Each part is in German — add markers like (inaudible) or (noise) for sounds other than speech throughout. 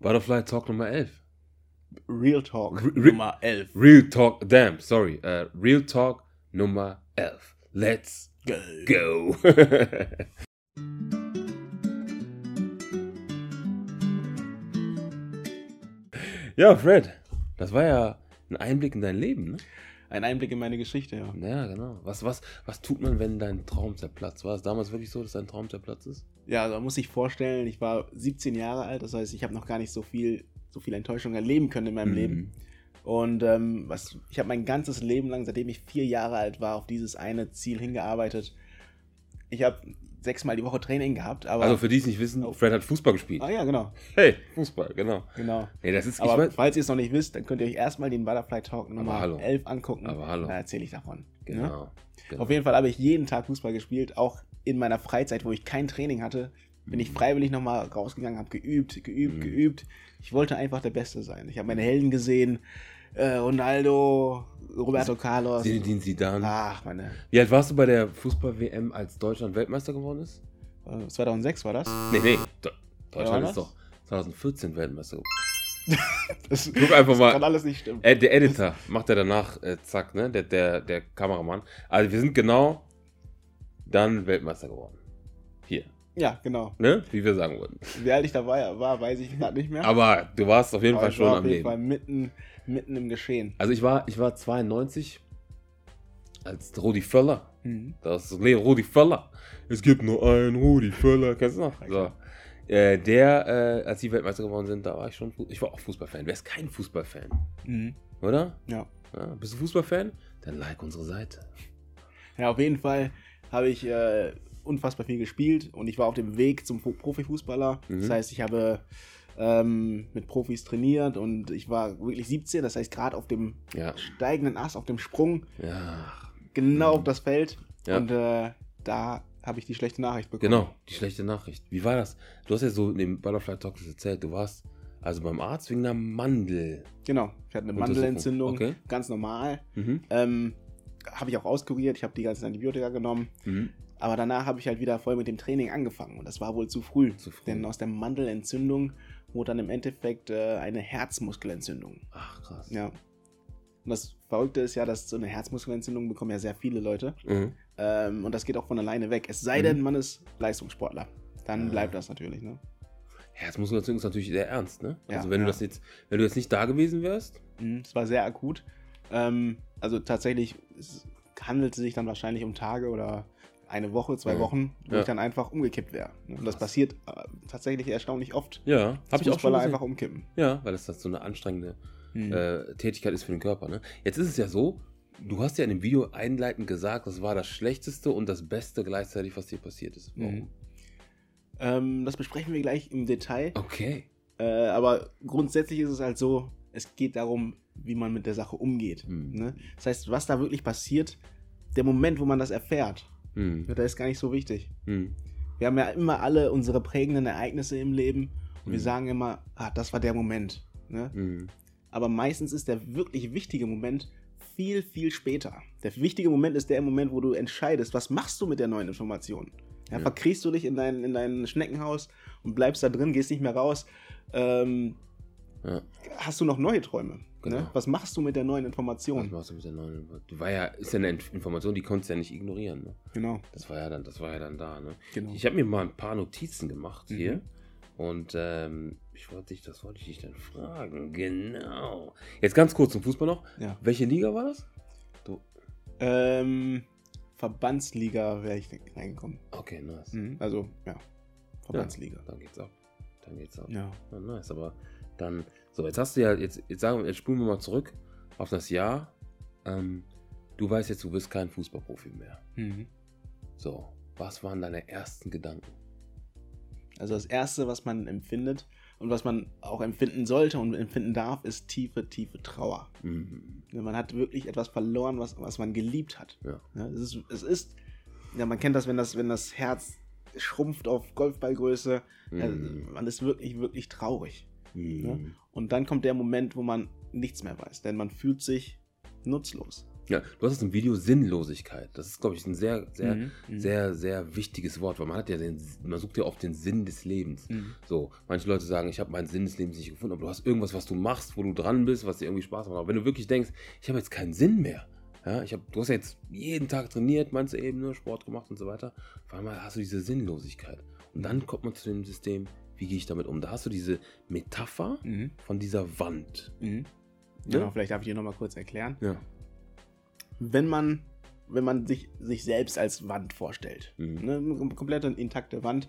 Butterfly Talk Nummer 11. Real Talk Re- Re- Nummer 11. Real Talk, damn, sorry. Äh, Real Talk Nummer 11. Let's Go. go. (laughs) ja, Fred, das war ja ein Einblick in dein Leben, ne? Ein Einblick in meine Geschichte, ja. Ja, genau. Was, was, was tut man, wenn dein Traum zerplatzt? War es damals wirklich so, dass dein Traum zerplatzt ist? Ja, da muss ich vorstellen, ich war 17 Jahre alt, das heißt, ich habe noch gar nicht so viel, so viel Enttäuschung erleben können in meinem Mhm. Leben. Und ähm, was, ich habe mein ganzes Leben lang, seitdem ich vier Jahre alt war, auf dieses eine Ziel hingearbeitet. Ich habe sechsmal die Woche Training gehabt, aber. Also für die es nicht wissen, Oh. Fred hat Fußball gespielt. ah ja, genau, Hey, Fußball, genau. genau. Nee, das ist, Aber weiß, falls ihr es noch nicht wisst, dann könnt ihr euch erstmal den Butterfly Talk Nummer hallo. 11 angucken. Aber hallo. Da erzähle ich davon. Ne? genau. genau. Auf jeden Fall habe ich jeden Tag Fußball gespielt, auch in meiner Freizeit, wo ich kein Training hatte, bin ich freiwillig nochmal rausgegangen, habe geübt, geübt, Mhm. geübt. Ich wollte einfach der Beste sein. Ich habe meine Helden gesehen, äh, Ronaldo, Roberto Carlos. Zinedine Zidane. Ach, meine. Wie alt warst du bei der Fußball-WM, als Deutschland Weltmeister geworden ist? äh, 2006 war das? Nee, nee. Deutschland das? ist doch 2014 Weltmeister geworden. (laughs) Das, Guck einfach mal. kann alles nicht stimmen. Äh, der Editor macht er danach, äh, zack, ne? Der, der, der Kameramann. Also wir sind genau dann Weltmeister geworden. Hier, Ja, genau. ne? Wie wir sagen wollten. Wie alt ich dabei war, weiß ich gerade nicht mehr. Aber du warst auf jeden Aber Fall ich schon war am auf jeden Leben. Fall mitten, mitten im Geschehen. Also ich war, ich war 92 als Rudi Völler. Mhm. Das ist Rudi Völler. Es gibt nur einen Rudi Völler. Kennst du noch? So. Äh, der, äh, als die Weltmeister geworden sind, da war ich schon, ich war auch Fußballfan. Wer ist kein Fußballfan? Mhm. Oder? Ja. Ja, bist du Fußballfan? Dann like unsere Seite. Ja, auf jeden Fall habe ich äh, unfassbar viel gespielt und ich war auf dem Weg zum Fu- Profifußballer. Mhm. Das heißt, ich habe ähm, mit Profis trainiert und ich war wirklich 17, das heißt gerade auf dem Ja. steigenden Ast, auf dem Sprung, Ja. genau Mhm. auf das Feld. Ja. Und äh, da habe ich die schlechte Nachricht bekommen. Genau, die schlechte Nachricht. Wie war das? Du hast ja so in dem Butterfly Talk das erzählt, du warst also beim Arzt wegen einer Mandel. Genau, ich hatte eine. Mandelentzündung, Okay. ganz normal. Mhm. Ähm, habe ich auch auskuriert, ich habe die ganzen Antibiotika genommen. Mhm. Aber danach habe ich halt wieder voll mit dem Training angefangen und das war wohl zu früh. Zu früh. Denn aus der Mandelentzündung wurde dann im Endeffekt äh, eine Herzmuskelentzündung. Ach, krass. Ja. Und das Verrückte ist ja, dass so eine Herzmuskelentzündung bekommen ja sehr viele Leute. Mhm. Ähm, und das geht auch von alleine weg. Es sei Mhm. denn, man ist Leistungssportler. Dann Ah. bleibt das natürlich. Ne? Herzmuskelentzündung ist natürlich sehr ernst, ne? Ja, also wenn ja. du das jetzt, wenn du jetzt nicht da gewesen wärst, Mhm, Es war sehr akut. Ähm, also tatsächlich es handelte sich dann wahrscheinlich um Tage oder eine Woche, zwei Ja. Wochen, wo Ja. ich dann einfach umgekippt wäre. Ne? Und das passiert äh, tatsächlich erstaunlich oft. ja, habe ich auch schon gesehen. einfach umkippen. Ja, weil das, das so eine anstrengende Mhm. äh, Tätigkeit ist für den Körper. Ne? Jetzt ist es ja so, du hast ja in dem Video einleitend gesagt, das war das Schlechteste und das Beste gleichzeitig, was dir passiert ist. Warum? Mhm. Ähm, das besprechen wir gleich im Detail. Okay. Äh, aber grundsätzlich ist es halt so, es geht darum, wie man mit der Sache umgeht. Mhm. Ne? Das heißt, was da wirklich passiert, der Moment, wo man das erfährt, Hm. der ist gar nicht so wichtig. Hm. Wir haben ja immer alle unsere prägenden Ereignisse im Leben und wir Mhm. sagen immer, ah, das war der Moment. Ne? Hm. Aber meistens ist der wirklich wichtige Moment viel, viel später. Der wichtige Moment ist der Moment, wo du entscheidest, was machst du mit der neuen Information. Ja, Ja. Verkriechst du dich in dein, in dein Schneckenhaus und bleibst da drin, gehst nicht mehr raus. Ähm, Ja. hast du noch neue Träume? Genau. Ne? Was machst du mit der neuen Was Information? machst du mit der neuen? Die war ja, ist ja eine Inf- Information, die konntest du ja nicht ignorieren. Ne? Genau. Das war ja dann, das war ja dann da. Ne? genau. Ich habe mir mal ein paar Notizen gemacht Mhm. hier. Und ähm, ich wollte dich, das wollte ich dich dann fragen. Genau. Jetzt ganz kurz zum Fußball noch. Ja. Welche Liga war das? Ähm, Verbandsliga wäre ich reingekommen. Okay, nice. Mhm. Also, ja. Verbandsliga. Dann geht's ab. Dann geht's ab. Ja. Ja, nice. Aber dann, so, jetzt hast du ja, jetzt, jetzt sagen wir, jetzt spulen wir mal zurück auf das Jahr. Ähm, du weißt jetzt, du bist kein Fußballprofi mehr. Mhm. So, was waren deine ersten Gedanken? Also das Erste, was man empfindet und was man auch empfinden sollte und empfinden darf, ist tiefe, tiefe Trauer. Mhm. Man hat wirklich etwas verloren, was, was man geliebt hat. Ja. Ja, es, ist, es ist, ja, man kennt das, wenn das, wenn das Herz schrumpft auf Golfballgröße. Ja, Mhm. man ist wirklich, wirklich traurig. Mhm. Und dann kommt der Moment, wo man nichts mehr weiß, denn man fühlt sich nutzlos. Ja, du hast es im Video Sinnlosigkeit. Das ist, glaube ich, ein sehr, sehr, Mhm, mhm. sehr, sehr wichtiges Wort, weil man hat ja den, man sucht ja oft den Sinn des Lebens. Mhm. So, manche Leute sagen, ich habe meinen Sinn des Lebens nicht gefunden, aber du hast irgendwas, was du machst, wo du dran bist, was dir irgendwie Spaß macht. Aber wenn du wirklich denkst, ich habe jetzt keinen Sinn mehr, ja, ich hab, du hast ja jetzt jeden Tag trainiert, meinst du eben, ne, Sport gemacht und so weiter, auf einmal hast du diese Sinnlosigkeit. Und dann kommt man zu dem System, wie gehe ich damit um? Da hast du diese Metapher Mhm. von dieser Wand. Mhm. Ja? Genau, vielleicht darf ich dir nochmal kurz erklären. Ja. Wenn man, wenn man sich, sich selbst als Wand vorstellt, Mhm. ne, eine komplette intakte Wand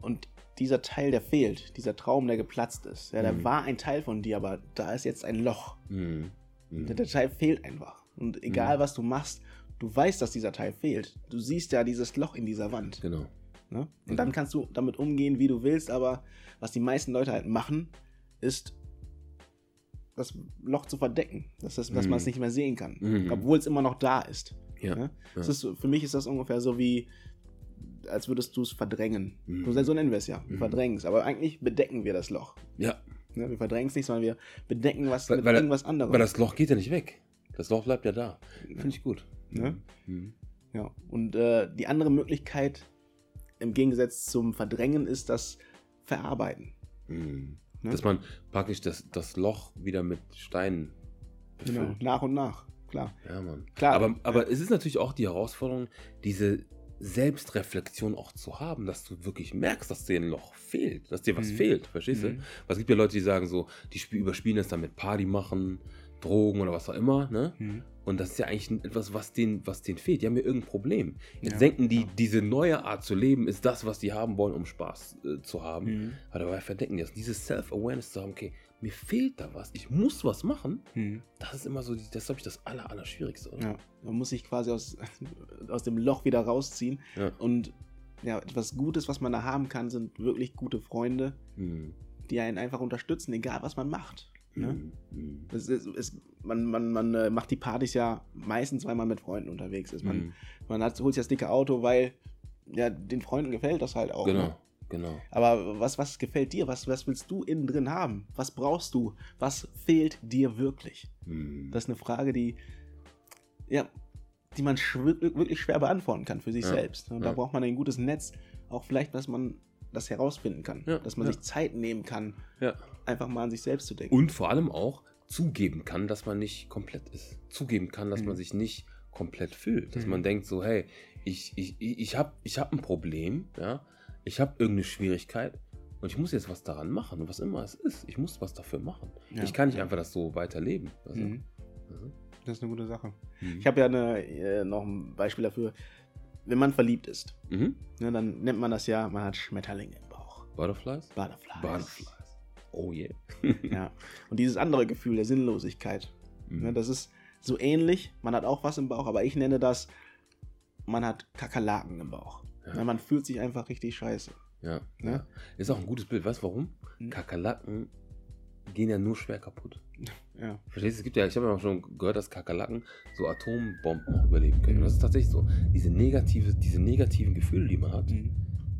und dieser Teil, der fehlt, dieser Traum, der geplatzt ist, ja, da Mhm. war ein Teil von dir, aber da ist jetzt ein Loch. Mhm. Mhm. Der Teil fehlt einfach. Und egal, was du machst, du weißt, dass dieser Teil fehlt. Du siehst ja dieses Loch in dieser Wand. Genau. Ne? Und dann kannst du damit umgehen, wie du willst, aber was die meisten Leute halt machen, ist das Loch zu verdecken, dass, das, dass Mhm. man es nicht mehr sehen kann, Mhm. obwohl es immer noch da ist. Ja. Ne? ja. Ist für mich ist das ungefähr so wie, als würdest du es verdrängen. Mhm. So, so nennen wir es ja. Wir Mhm. verdrängen es. Aber eigentlich bedecken wir das Loch. ja. Ne? Wir verdrängen es nicht, sondern wir bedecken was Weil- mit weil- irgendwas anderem. Aber das Loch geht ja nicht weg. Das Loch bleibt ja da. Finde ich gut. Ne? Mhm. Ja, und äh, die andere Möglichkeit im Gegensatz zum Verdrängen ist das Verarbeiten. Mhm. Ne? Dass man praktisch das, das Loch wieder mit Steinen Genau. befüllt. Nach und nach, klar. Ja, Mann. Klar. Aber, aber es ist natürlich auch die Herausforderung, diese Selbstreflexion auch zu haben, dass du wirklich merkst, dass dir ein Loch fehlt, dass dir was Mhm. fehlt, verstehst du? Mhm. Weil es gibt ja Leute, die sagen so, die spiel- überspielen es dann mit Party machen, Drogen oder was auch immer, ne? Mhm. Und das ist ja eigentlich etwas, was denen, was denen fehlt. Die haben ja irgendein Problem. Jetzt Ja, denken die, ja. diese neue Art zu leben ist das, was die haben wollen, um Spaß äh, zu haben. Mhm. Aber dabei verdecken die das. Dieses Self-Awareness zu haben, okay, mir fehlt da was, ich muss was machen, Mhm. das ist immer so, die- das ist, glaube ich, das aller, aller Schwierigste, oder? Ja, man muss sich quasi aus, (laughs) aus dem Loch wieder rausziehen. Ja. Und ja, etwas Gutes, was man da haben kann, sind wirklich gute Freunde, Mhm. die einen einfach unterstützen, egal was man macht. Ne? Mhm. Mhm. Es ist, es, man man, man äh, macht die Partys ja meistens, weil man mit Freunden unterwegs ist. Man, Mhm. man hat, holt sich das dicke Auto, weil ja, den Freunden gefällt das halt auch. Ne? Genau, genau. Aber was, was gefällt dir? Was, was willst du innen drin haben? Was brauchst du? Was fehlt dir wirklich? Mhm. Das ist eine Frage, die, ja, die man wirklich schwer beantworten kann für sich Ja, selbst. Und da ja. braucht man ein gutes Netz, auch vielleicht, dass man das herausfinden kann. Ja, dass man ja. sich Zeit nehmen kann, ja. einfach mal an sich selbst zu denken. Und vor allem auch zugeben kann, dass man nicht komplett ist. Zugeben kann, dass Mhm. man sich nicht komplett fühlt. Dass Mhm. man denkt so, hey, ich, ich, ich, habe ich hab ein Problem, ja, ich habe irgendeine Schwierigkeit und ich muss jetzt was daran machen, was immer es ist. Ich muss was dafür machen. Ja, ich kann nicht einfach das so weiterleben. du? Mhm. Mhm. Das ist eine gute Sache. Mhm. Ich habe ja eine, äh, noch ein Beispiel dafür. Wenn man verliebt ist, Mhm. ne, dann nennt man das ja, man hat Schmetterlinge im Bauch. Butterflies? Butterflies. Butterflies. Oh yeah. (laughs) Ja. Und dieses andere Gefühl der Sinnlosigkeit, Mhm. ne, das ist so ähnlich. Man hat auch was im Bauch, aber ich nenne das, man hat Kakerlaken im Bauch. Ja. Ne, man fühlt sich einfach richtig scheiße. Ja, Ne? ja. Ist auch ein gutes Bild. Weißt du warum? Hm. Kakerlaken gehen ja nur schwer kaputt. Ja. Verstehst du? Es gibt ja, ich habe ja auch schon gehört, dass Kakerlaken so Atombomben auch überleben können. Und das ist tatsächlich so. Diese, negative, diese negativen Gefühle, die man hat, Mhm.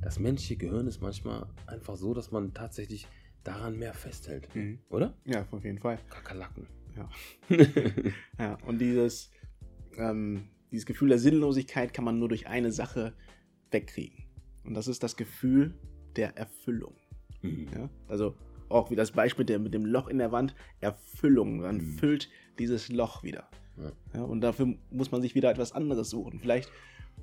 das menschliche Gehirn ist manchmal einfach so, dass man tatsächlich daran mehr festhält. Mhm. Oder? Ja, auf jeden Fall. Kakerlaken. Ja. (laughs) Ja, und dieses, ähm, dieses Gefühl der Sinnlosigkeit kann man nur durch eine Sache wegkriegen. Und das ist das Gefühl der Erfüllung. Mhm. Ja? Also auch wie das Beispiel der, mit dem Loch in der Wand, Erfüllung. Man Mhm. füllt dieses Loch wieder. Ja. Ja, und dafür muss man sich wieder etwas anderes suchen. Vielleicht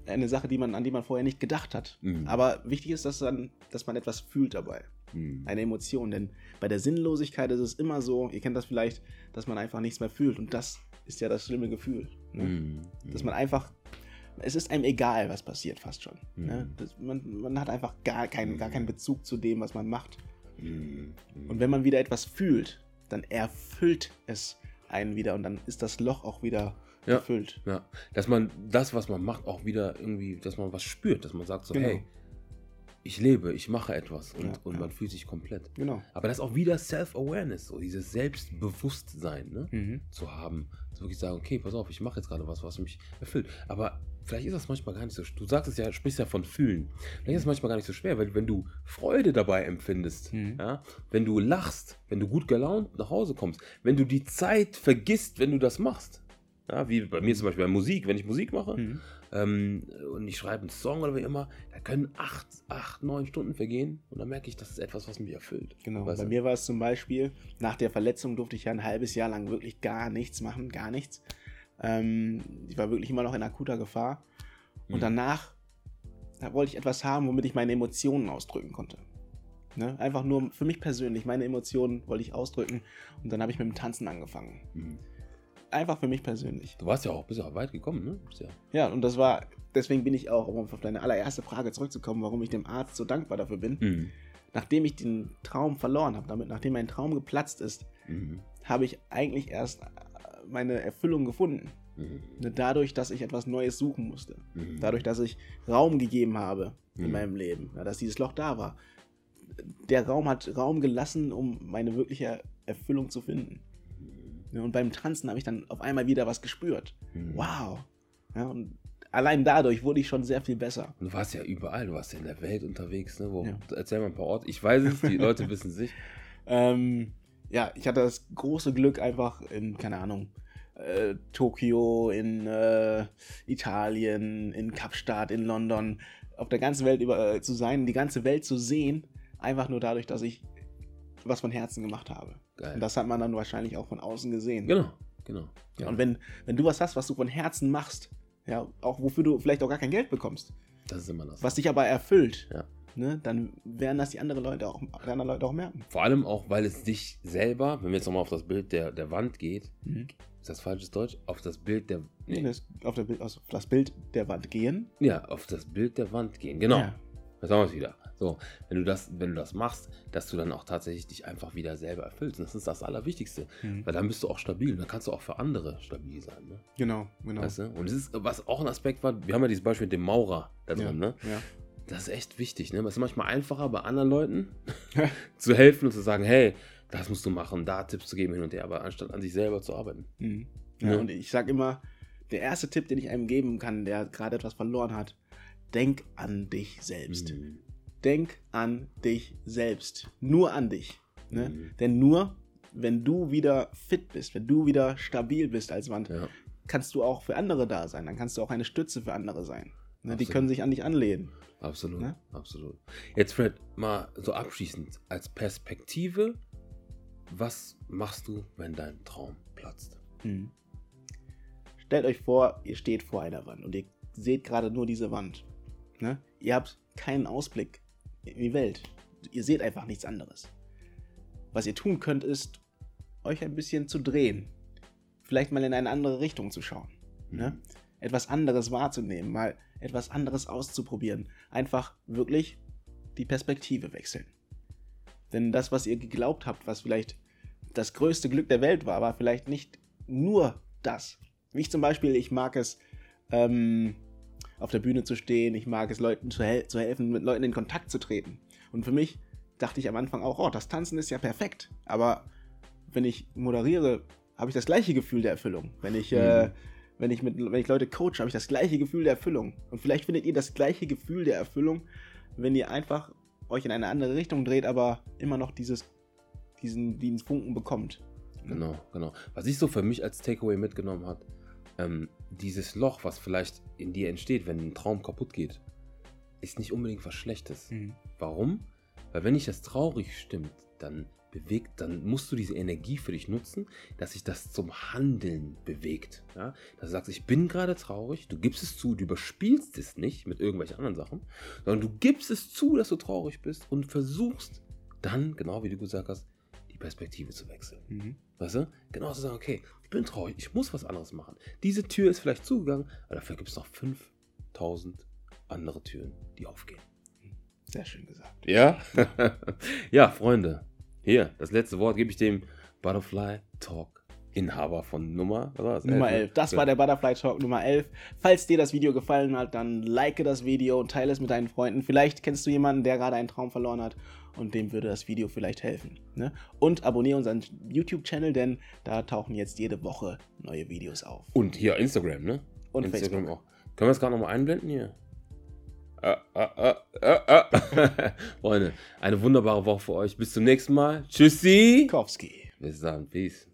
eine Sache, die man, an die man vorher nicht gedacht hat. Mhm. Aber wichtig ist, dass, dann, dass man etwas fühlt dabei. Mhm. Eine Emotion. Denn bei der Sinnlosigkeit ist es immer so, ihr kennt das vielleicht, dass man einfach nichts mehr fühlt. Und das ist ja das schlimme Gefühl. Ne? Mhm. Dass man einfach. Es ist einem egal, was passiert, fast schon. Mhm. Ne? Das, man, man hat einfach gar keinen, gar keinen Bezug zu dem, was man macht. Mhm. Und wenn man wieder etwas fühlt, dann erfüllt es einen wieder und dann ist das Loch auch wieder Ja. gefüllt. Ja, dass man das, was man macht, auch wieder irgendwie, dass man was spürt, dass man sagt so, Genau. hey, ich lebe, ich mache etwas und, Ja, und ja. man fühlt sich komplett. Genau. Aber das ist auch wieder Self-Awareness, so dieses Selbstbewusstsein ne, Mhm. zu haben. Zu wirklich sagen, okay, pass auf, ich mache jetzt gerade was, was mich erfüllt. Aber vielleicht ist das manchmal gar nicht so, du sagst es ja, sprichst ja von fühlen. Vielleicht ist es manchmal gar nicht so schwer, weil wenn du Freude dabei empfindest, Mhm. ja, wenn du lachst, wenn du gut gelaunt nach Hause kommst, wenn du die Zeit vergisst, wenn du das machst, Ja, wie bei mir zum Beispiel bei Musik, wenn ich Musik mache Mhm. ähm, und ich schreibe einen Song oder wie immer, da können acht, acht, neun Stunden vergehen und dann merke ich, das ist etwas, was mich erfüllt. Genau. Weißt Bei du? mir war es zum Beispiel, nach der Verletzung durfte ich ja ein halbes Jahr lang wirklich gar nichts machen, gar nichts. Ähm, ich war wirklich immer noch in akuter Gefahr. Und Mhm. danach da wollte ich etwas haben, womit ich meine Emotionen ausdrücken konnte. Ne? Einfach nur für mich persönlich, meine Emotionen wollte ich ausdrücken. Und dann habe ich mit dem Tanzen angefangen. Mhm. Einfach für mich persönlich. Du warst ja auch, bist ja auch weit gekommen, ne? Ja, Ja, und das war, deswegen bin ich auch, um auf deine allererste Frage zurückzukommen, warum ich dem Arzt so dankbar dafür bin. mhm. Nachdem ich den Traum verloren habe, damit, nachdem mein Traum geplatzt ist, Mhm. habe ich eigentlich erst äh, meine Erfüllung gefunden. Mhm. Ne, Dadurch, dass ich etwas Neues suchen musste. Mhm. Dadurch, dass ich Raum gegeben habe in Mhm. meinem Leben. Ja, dass dieses Loch da war. Der Raum hat Raum gelassen, um meine wirkliche Erfüllung zu finden. Ne, Und beim Tanzen habe ich dann auf einmal wieder was gespürt. Mhm. Wow. Ja, und allein dadurch wurde ich schon sehr viel besser. Und du warst ja überall, du warst ja in der Welt unterwegs, ne? Wo, Ja. Erzähl mal ein paar Orte. Ich weiß es, die (laughs) Leute wissen es nicht. Ähm, ja, ich hatte das große Glück, einfach in, keine Ahnung, äh, Tokio, in äh, Italien, in Kapstadt, in London, auf der ganzen Welt über, äh, zu sein, die ganze Welt zu sehen, einfach nur dadurch, dass ich was von Herzen gemacht habe. Geil. Und das hat man dann wahrscheinlich auch von außen gesehen. genau, genau. Ja, und wenn, wenn du was hast, was du von Herzen machst, ja, auch wofür du vielleicht auch gar kein Geld bekommst, das ist immer das. was dich aber erfüllt, Ja. ne, dann werden das die anderen Leute auch, die anderen Leute auch merken. Vor allem auch, weil es dich selber, wenn wir jetzt nochmal auf das Bild der, der Wand geht, Mhm. ist das falsches Deutsch? Auf das Bild der. Nee. Das, auf, der, Bild- auf das Bild der Wand gehen. Ja, auf das Bild der Wand gehen. Genau. Ja. Jetzt haben wir es wieder. So, wenn du das, wenn du das machst, dass du dann auch tatsächlich dich einfach wieder selber erfüllst. Und das ist das Allerwichtigste. Mhm. Weil dann bist du auch stabil. Und dann kannst du auch für andere stabil sein. Ne? Genau, genau. Weißt du? Und es ist, was auch ein Aspekt war, wir haben ja dieses Beispiel mit dem Maurer da drin, ja. ne? Ja. Das ist echt wichtig, ne? Es ist manchmal einfacher, bei anderen Leuten (laughs) zu helfen und zu sagen, hey, das musst du machen, da Tipps zu geben hin und her, aber anstatt an sich selber zu arbeiten. Mhm. ja. Ja. Und ich sage immer, der erste Tipp, den ich einem geben kann, der gerade etwas verloren hat, denk an dich selbst. Mhm. Denk an dich selbst. Nur an dich. Ne? Mhm. Denn nur, wenn du wieder fit bist, wenn du wieder stabil bist als Wand, Ja. kannst du auch für andere da sein. Dann kannst du auch eine Stütze für andere sein. Ne? Die können sich an dich anlehnen. Absolut, Ne? absolut. Jetzt, Fred, mal so abschließend als Perspektive, was machst du, wenn dein Traum platzt? Mhm. Stellt euch vor, ihr steht vor einer Wand und ihr seht gerade nur diese Wand. Ne? Ihr habt keinen Ausblick in die Welt. Ihr seht einfach nichts anderes. Was ihr tun könnt, ist, euch ein bisschen zu drehen. Vielleicht mal in eine andere Richtung zu schauen. Ne? Etwas anderes wahrzunehmen, mal etwas anderes auszuprobieren. Einfach wirklich die Perspektive wechseln. Denn das, was ihr geglaubt habt, was vielleicht das größte Glück der Welt war, war vielleicht nicht nur das. Ich zum Beispiel, ich mag es, ähm, auf der Bühne zu stehen, ich mag es, Leuten zu, hel zu helfen, mit Leuten in Kontakt zu treten. Und für mich dachte ich am Anfang auch, oh, das Tanzen ist ja perfekt. Aber wenn ich moderiere, habe ich das gleiche Gefühl der Erfüllung. Wenn ich, äh, Mhm. wenn ich, mit, wenn ich Leute coache, habe ich das gleiche Gefühl der Erfüllung. Und vielleicht findet ihr das gleiche Gefühl der Erfüllung, wenn ihr einfach euch in eine andere Richtung dreht, aber immer noch dieses, diesen, diesen Funken bekommt. Genau, genau. Was ich so für mich als Takeaway mitgenommen habe, ähm, dieses Loch, was vielleicht in dir entsteht, wenn ein Traum kaputt geht, ist nicht unbedingt was Schlechtes. Mhm. Warum? Weil wenn dich das traurig stimmt, dann bewegt, dann musst du diese Energie für dich nutzen, dass sich das zum Handeln bewegt. Ja? Dass du sagst, ich bin gerade traurig, du gibst es zu, du überspielst es nicht mit irgendwelchen anderen Sachen, sondern du gibst es zu, dass du traurig bist und versuchst dann, genau wie du gesagt hast, die Perspektive zu wechseln. Mhm. Weißt du? Genau zu sagen, okay, ich bin traurig, ich muss was anderes machen. Diese Tür ist vielleicht zugegangen, aber dafür gibt es noch 5000 andere Türen, die aufgehen. Sehr schön gesagt. Ja? (laughs) ja, Freunde. Hier, das letzte Wort gebe ich dem Butterfly Talk Inhaber von Nummer, was war das? Nummer Elf, ne? 11. Das war der Butterfly Talk Nummer 11. Falls dir das Video gefallen hat, dann like das Video und teile es mit deinen Freunden. Vielleicht kennst du jemanden, der gerade einen Traum verloren hat und dem würde das Video vielleicht helfen. Ne? Und abonniere unseren YouTube-Channel, denn da tauchen jetzt jede Woche neue Videos auf. Und hier Instagram, ne? Und Instagram Facebook. auch. Können wir das gerade nochmal einblenden hier? Ah, ah, ah. Freunde, eine wunderbare Woche für euch. Bis zum nächsten Mal. Tschüssi. Kowski. Bis dann. Peace.